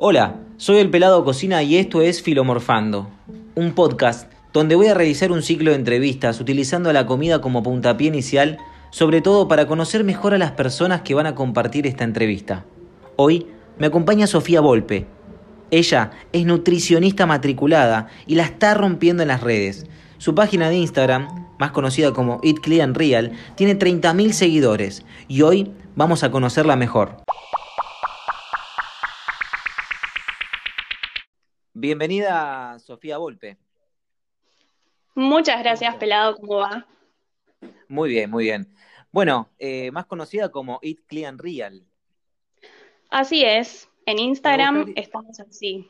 Hola, soy el Pelado Cocina y esto es Filomorfando, un podcast donde voy a realizar un ciclo de entrevistas utilizando la comida como puntapié inicial, sobre todo para conocer mejor a las personas que van a compartir esta entrevista. Hoy me acompaña Sofía Volpe. Ella es nutricionista matriculada y la está rompiendo en las redes. Su página de Instagram, más conocida como Eat Clean Real, tiene 30.000 seguidores y hoy vamos a conocerla mejor. Bienvenida, Sofía Volpe. Muchas gracias, Pelado, ¿cómo va? Muy bien, muy bien. Bueno, eh, más conocida como Eat Clean Real. Así es, en Instagram estamos así.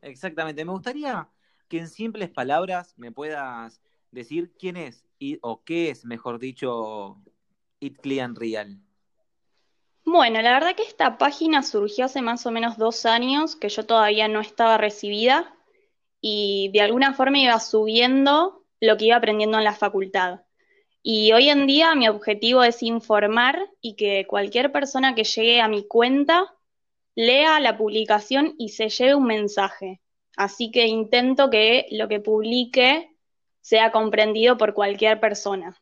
Exactamente, me gustaría que en simples palabras me puedas decir quién es o qué es, mejor dicho, Eat Clean Real. Bueno, la verdad que esta página surgió hace más o menos dos años, que yo todavía no estaba recibida y de alguna forma iba subiendo lo que iba aprendiendo en la facultad. Y hoy en día mi objetivo es informar y que cualquier persona que llegue a mi cuenta lea la publicación y se lleve un mensaje. Así que intento que lo que publique sea comprendido por cualquier persona.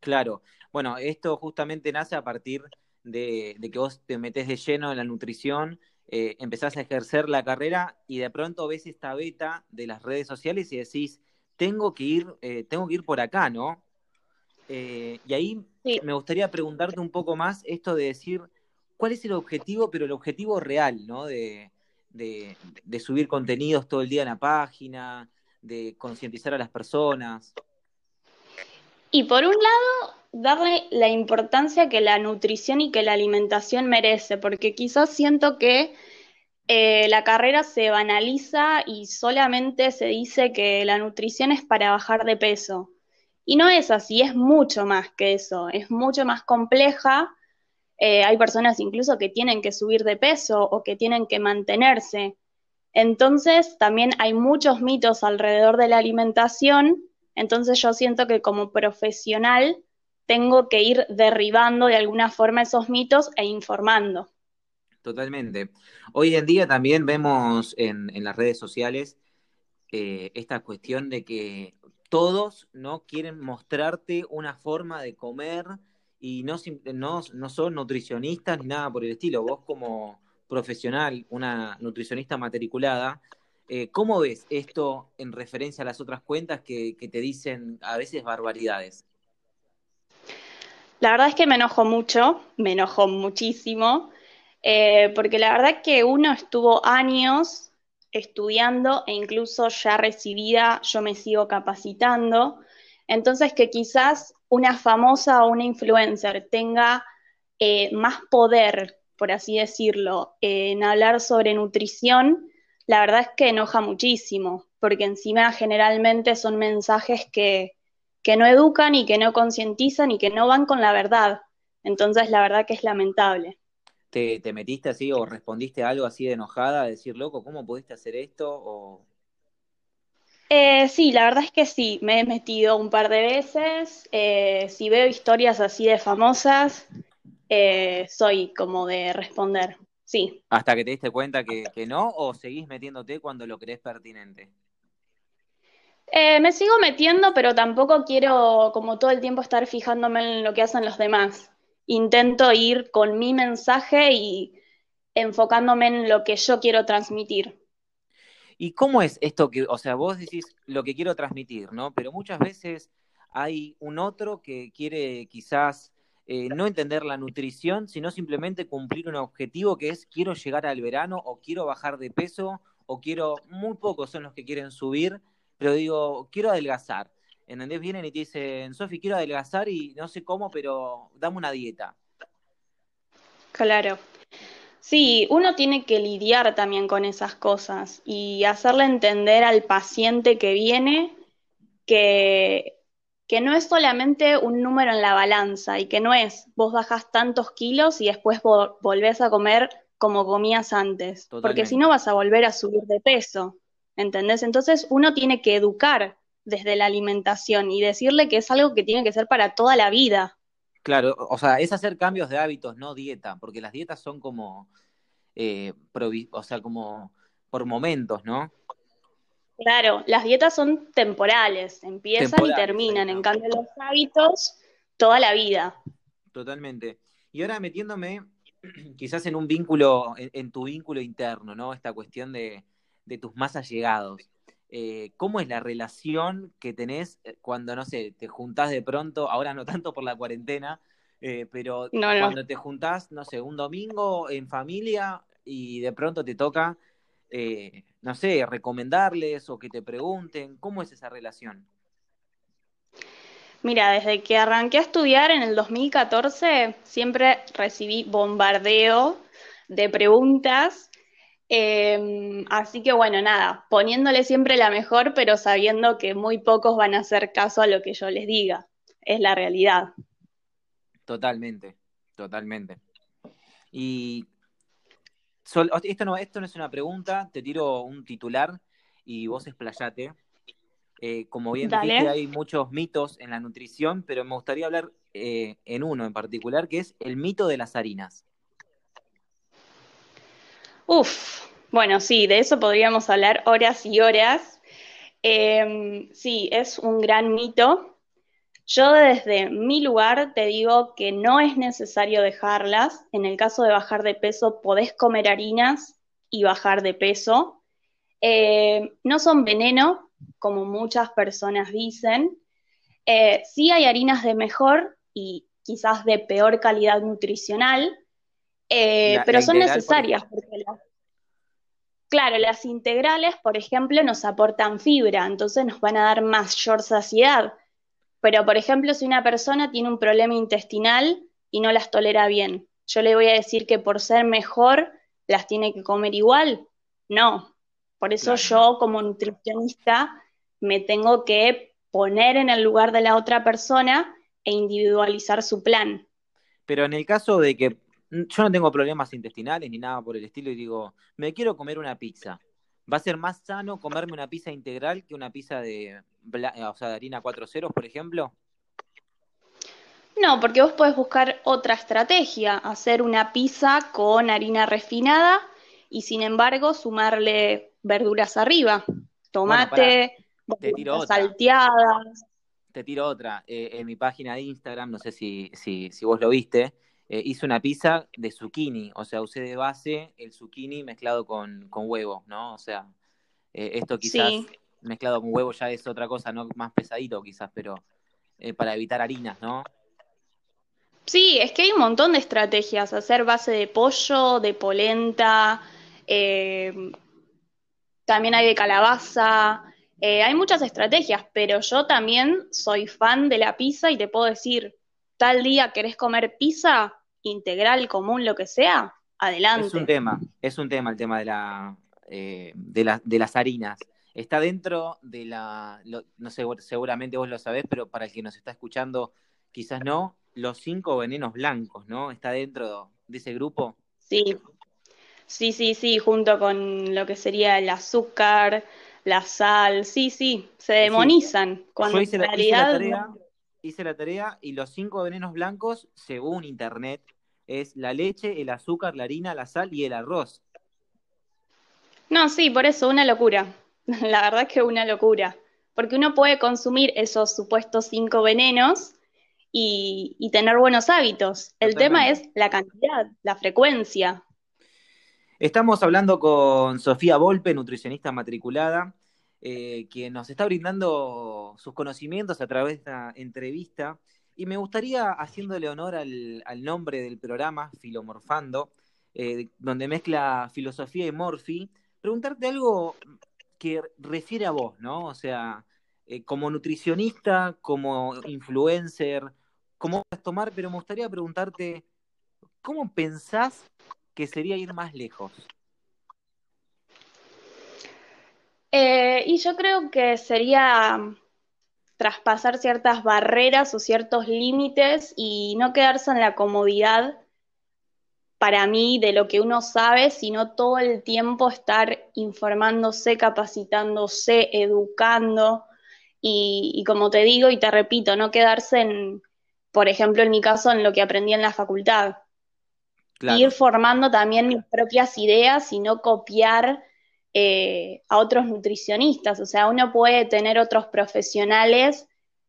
Claro. Bueno, esto justamente nace a partir de, que vos te metes de lleno en la nutrición, eh, empezás a ejercer la carrera y de pronto ves esta beta de las redes sociales y decís, tengo que ir, eh, tengo que ir por acá, ¿no? Eh, y ahí me gustaría preguntarte un poco más esto de decir, ¿cuál es el objetivo, pero el objetivo real, ¿no? De, de, de subir contenidos todo el día en la página, de concientizar a las personas. Y por un lado, darle la importancia que la nutrición y que la alimentación merece, porque quizás siento que eh, la carrera se banaliza y solamente se dice que la nutrición es para bajar de peso. Y no es así, es mucho más que eso, es mucho más compleja. Eh, hay personas incluso que tienen que subir de peso o que tienen que mantenerse. Entonces, también hay muchos mitos alrededor de la alimentación. Entonces, yo siento que como profesional tengo que ir derribando de alguna forma esos mitos e informando. Totalmente. Hoy en día también vemos en, las redes sociales eh, esta cuestión de que todos no quieren mostrarte una forma de comer y no, no, no son nutricionistas ni nada por el estilo. Vos como profesional, una nutricionista matriculada, eh, ¿cómo ves esto en referencia a las otras cuentas que te dicen a veces barbaridades? La verdad es que me enojo mucho, me enojo muchísimo, eh, porque la verdad es que uno estuvo años estudiando e incluso ya recibida, yo me sigo capacitando. Entonces, que quizás una famosa o una influencer tenga eh, más poder, por así decirlo, en hablar sobre nutrición, la verdad es que enoja muchísimo, porque encima generalmente son mensajes que, que no educan y que no concientizan y que no van con la verdad. Entonces, la verdad que es lamentable. ¿Te, metiste así o respondiste algo así de enojada, a decir, loco, ¿cómo pudiste hacer esto? Eh, sí, la verdad es que sí, me he metido un par de veces. Eh, si veo historias así de famosas, eh, soy como de responder, sí. ¿Hasta que te diste cuenta que, que no o seguís metiéndote cuando lo crees pertinente? Eh, me sigo metiendo, pero tampoco quiero como todo el tiempo estar fijándome en lo que hacen los demás. Intento ir con mi mensaje y enfocándome en lo que yo quiero transmitir. ¿Y cómo es esto que, o sea, vos decís lo que quiero transmitir, ¿no? Pero muchas veces hay un otro que quiere quizás eh, no entender la nutrición, sino simplemente cumplir un objetivo que es quiero llegar al verano o quiero bajar de peso o quiero, muy pocos son los que quieren subir pero digo, quiero adelgazar. ¿Entendés? Vienen y te dicen, Sofi, quiero adelgazar y no sé cómo, pero dame una dieta. Claro. Sí, uno tiene que lidiar también con esas cosas y hacerle entender al paciente que viene que, que no es solamente un número en la balanza y que no es vos bajas tantos kilos y después volvés a comer como comías antes, porque si no vas a volver a subir de peso. ¿Entendés? Entonces uno tiene que educar desde la alimentación y decirle que es algo que tiene que ser para toda la vida. Claro, o sea, es hacer cambios de hábitos, no dieta, porque las dietas son como eh, o sea, como por momentos, ¿no? Claro, las dietas son temporales, empiezan y terminan, en cambio los hábitos, toda la vida. Totalmente. Y ahora metiéndome quizás en un vínculo, en, tu vínculo interno, ¿no? Esta cuestión de, tus más allegados. Eh, ¿Cómo es la relación que tenés eh, cuando, no sé, te juntás de pronto, ahora no tanto por la cuarentena, eh, pero cuando te juntás, no sé, un domingo en familia y de pronto te toca eh, no sé, recomendarles o que te pregunten? ¿Cómo es esa relación? Mira, desde que arranqué a estudiar en el 2014, siempre recibí bombardeo de preguntas. Em, así que bueno, nada, poniéndole siempre la mejor, pero sabiendo que muy pocos van a hacer caso a lo que yo les diga. Es la realidad. Totalmente, totalmente. Y esto, no, esto no es una pregunta, te tiro un titular y vos explayate. Eh, como bien dijiste, hay muchos mitos en la nutrición, pero me gustaría hablar eh, en uno en particular, que es el mito de las harinas. Uf, bueno, sí, de eso podríamos hablar horas y horas. Em, sí, es un gran mito. Yo desde mi lugar te digo que no es necesario dejarlas. En el caso de bajar de peso, podés comer harinas y bajar de peso. Eh, no son veneno, como muchas personas dicen. Eh, sí hay harinas de mejor y quizás de peor calidad nutricional, eh, pero son necesarias claro, las integrales, por ejemplo, nos aportan fibra, entonces nos van a dar mayor saciedad. Pero, por ejemplo, si una persona tiene un problema intestinal y no las tolera bien, yo le voy a decir que por ser mejor las tiene que comer igual. No. Por eso yo como nutricionista me tengo que poner en el lugar de la otra persona e individualizar su plan. Pero en el caso de que yo no tengo problemas intestinales ni nada por el estilo y digo, me quiero comer una pizza. ¿Va a ser más sano comerme una pizza integral que una pizza de, o sea, de harina 4 ceros, por ejemplo? No, porque vos podés buscar otra estrategia, hacer una pizza con harina refinada y sin embargo sumarle verduras arriba, tomate, salteadas. Te tiro otra. Eh, en mi página de Instagram, no sé si, si, si vos lo viste, eh, hice una pizza de zucchini, o sea, usé de base el zucchini mezclado con, huevo, ¿no? O sea, eh, esto quizás mezclado con huevo ya es otra cosa, ¿no? Más pesadito quizás, pero eh, para evitar harinas, ¿no? Sí, es que hay un montón de estrategias, hacer base de pollo, de polenta, también hay de calabaza, hay muchas estrategias, pero yo también soy fan de la pizza y te puedo decir, tal día querés comer pizza, integral, común, lo que sea, adelante. Es un tema, es un tema el tema de, la, eh, de, de las harinas. Está dentro de la, no sé, seguramente vos lo sabés, pero para el que nos está escuchando, quizás no, los cinco venenos blancos, ¿no? Está dentro de ese grupo. Sí, sí, sí, sí, junto con lo que sería el azúcar, la sal, sí, sí, se demonizan. Cuando en realidad hice la tarea y los cinco venenos blancos, según internet, es la leche, el azúcar, la harina, la sal y el arroz. No, sí, por eso, una locura. La verdad es que una locura. Porque uno puede consumir esos supuestos cinco venenos y, tener buenos hábitos. El tema es la cantidad, la frecuencia. Estamos hablando con Sofía Volpe, nutricionista matriculada, eh, quien nos está brindando sus conocimientos a través de esta entrevista. Y me gustaría, haciéndole honor al, nombre del programa, Filomorfando, eh, donde mezcla filosofía y morfi, preguntarte algo que refiere a vos, ¿no? O sea, eh, como nutricionista, como influencer, cómo vas a tomar, pero me gustaría preguntarte, ¿cómo pensás que sería ir más lejos? Eh, y yo creo que sería traspasar ciertas barreras o ciertos límites y no quedarse en la comodidad para mí de lo que uno sabe, sino todo el tiempo estar informándose, capacitándose, educando y, y, como te digo y te repito, no quedarse en, por ejemplo, en mi caso, en lo que aprendí en la facultad. ir formando también mis propias ideas y no copiar eh, a otros nutricionistas. O sea, uno puede tener otros profesionales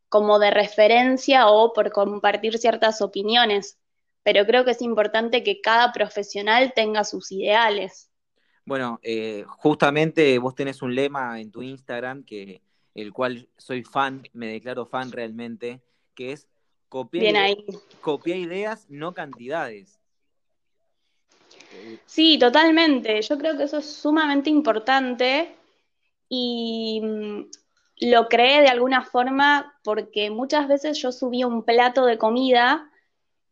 como de referencia o por compartir ciertas opiniones, pero creo que es importante que cada profesional tenga sus ideales. Bueno, eh, justamente vos tenés un lema en tu Instagram que el cual soy fan, me declaro fan realmente, que es copiar, copiar ideas, no cantidades. Sí, totalmente. Yo creo que eso es sumamente importante y mm, lo creé de alguna forma porque muchas veces yo subía un plato de comida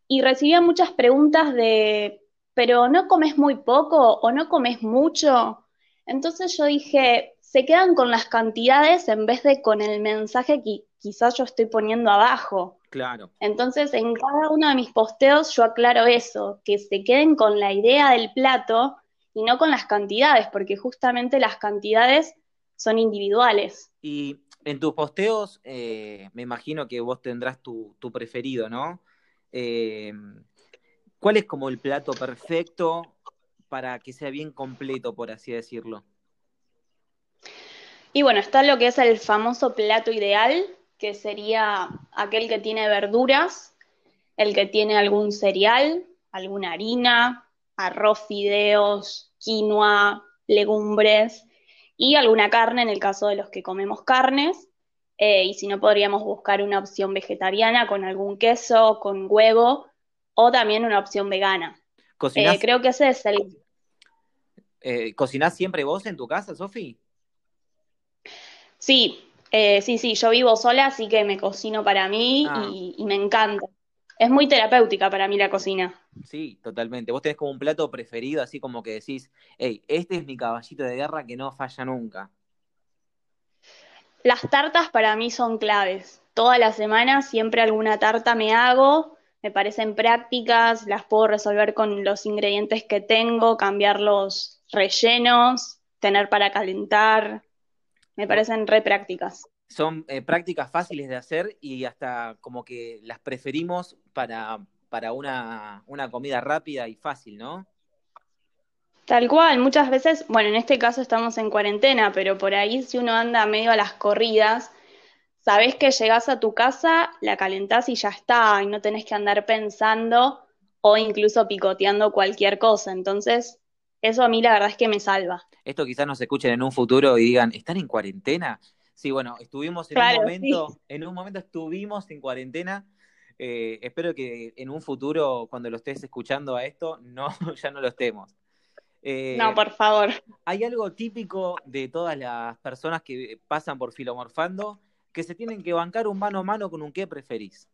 y recibía muchas preguntas de, pero ¿no comes muy poco o no comes mucho? Entonces yo dije, se quedan con las cantidades en vez de con el mensaje que quizás yo estoy poniendo abajo. Claro. Entonces, en cada uno de mis posteos yo aclaro eso, que se queden con la idea del plato y no con las cantidades, porque justamente las cantidades son individuales. Y en tus posteos, eh, me imagino que vos tendrás tu, preferido, ¿no? Eh, ¿Cuál es como el plato perfecto para que sea bien completo, por así decirlo? Y bueno, está lo que es el famoso plato ideal, que sería aquel que tiene verduras, el que tiene algún cereal, alguna harina, arroz, fideos, quinoa, legumbres y alguna carne en el caso de los que comemos carnes. Eh, y si no, podríamos buscar una opción vegetariana con algún queso, con huevo o también una opción vegana. Eh, creo que ese es el... Eh, ¿Cocinás siempre vos en tu casa, Sofi? Sí, eh, sí, sí, yo vivo sola, así que me cocino para mí ah. y, me encanta. Es muy terapéutica para mí la cocina. Sí, totalmente. Vos tenés como un plato preferido, así como que decís, hey, este es mi caballito de guerra que no falla nunca. Las tartas para mí son claves. Toda la semana siempre alguna tarta me hago, me parecen prácticas, las puedo resolver con los ingredientes que tengo, cambiar los rellenos, tener para calentar. Me parecen re prácticas. Son eh, prácticas fáciles de hacer y hasta como que las preferimos para, para una, una comida rápida y fácil, ¿no? Tal cual, muchas veces, bueno, en este caso estamos en cuarentena, pero por ahí si uno anda medio a las corridas, sabés que llegás a tu casa, la calentás y ya está, y no tenés que andar pensando o incluso picoteando cualquier cosa. Entonces, eso a mí la verdad es que me salva. Esto quizás nos escuchen en un futuro y digan, ¿están en cuarentena? Sí, bueno, estuvimos en un momento, en un momento estuvimos en cuarentena. Eh, espero que en un futuro, cuando lo estés escuchando a esto, no, ya no lo estemos. Eh, no, por favor. Hay algo típico de todas las personas que pasan por Filomorfando, que se tienen que bancar un mano a mano con un qué preferís.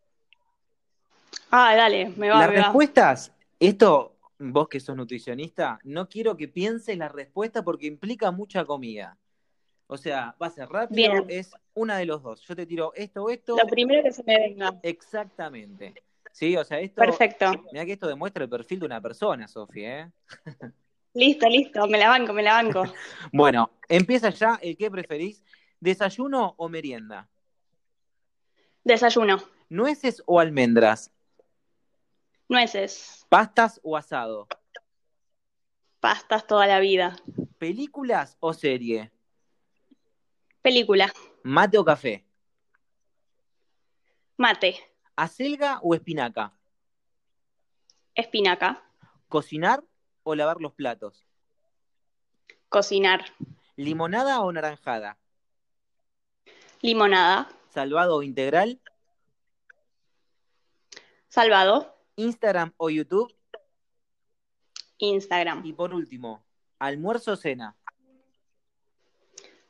Ah, dale, me va. Las respuestas, esto vos que sos nutricionista, no quiero que pienses la respuesta porque implica mucha comida. O sea, va a ser rápido, es una de los dos. Yo te tiro esto o esto. Lo primero que se me venga. Exactamente. Sí, o sea, esto. Perfecto. Mira que esto demuestra el perfil de una persona, Sofía, ¿eh? Listo, listo, me la banco, me la banco. bueno, empieza ya el que preferís, ¿desayuno o merienda? Desayuno. ¿Nueces o almendras? Nueces. ¿Pastas o asado? Pastas toda la vida. ¿Películas o serie? Película. ¿Mate o café? Mate. ¿Acelga o espinaca? Espinaca. ¿Cocinar o lavar los platos? Cocinar. ¿Limonada o naranjada? Limonada. ¿Salvado o integral? Salvado. Instagram o YouTube. Instagram. Y por último, almuerzo o cena.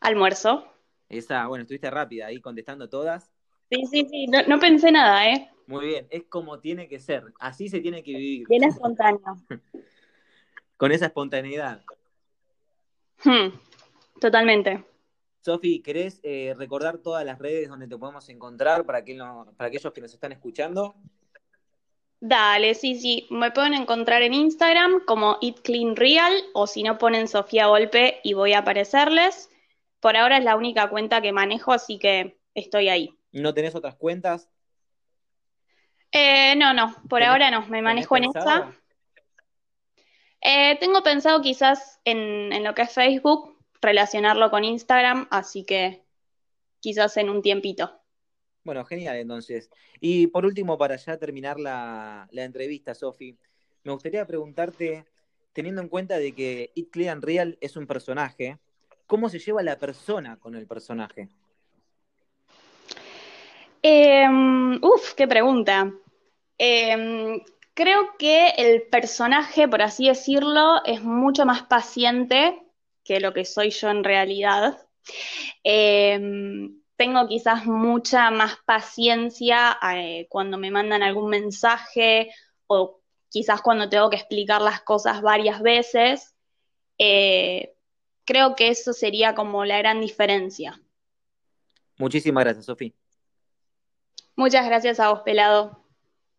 Almuerzo. Esa, bueno, estuviste rápida ahí contestando todas. Sí, sí, sí, no, pensé nada, ¿eh? Muy bien, es como tiene que ser, así se tiene que vivir. Bien espontáneo. Con esa espontaneidad. Hmm, totalmente. Sofi, ¿querés eh, recordar todas las redes donde te podemos encontrar para, que para aquellos que nos están escuchando? Dale, sí, sí. Me pueden encontrar en Instagram como Eat Clean Real o si no ponen Sofía Golpe y voy a aparecerles. Por ahora es la única cuenta que manejo, así que estoy ahí. ¿No tenés otras cuentas? Eh, no, no, por ahora no. Me manejo en esa. Eh, tengo pensado quizás en, en lo que es Facebook, relacionarlo con Instagram, así que quizás en un tiempito. Bueno, genial entonces. Y por último, para ya terminar la, entrevista, Sofi, me gustaría preguntarte, teniendo en cuenta de que It Clear Real es un personaje, ¿cómo se lleva la persona con el personaje? Em, uf, qué pregunta. Em, creo que el personaje, por así decirlo, es mucho más paciente que lo que soy yo en realidad. Em, tengo quizás mucha más paciencia eh, cuando me mandan algún mensaje o quizás cuando tengo que explicar las cosas varias veces. Eh, creo que eso sería como la gran diferencia. Muchísimas gracias, Sofía. Muchas gracias a vos, Pelado.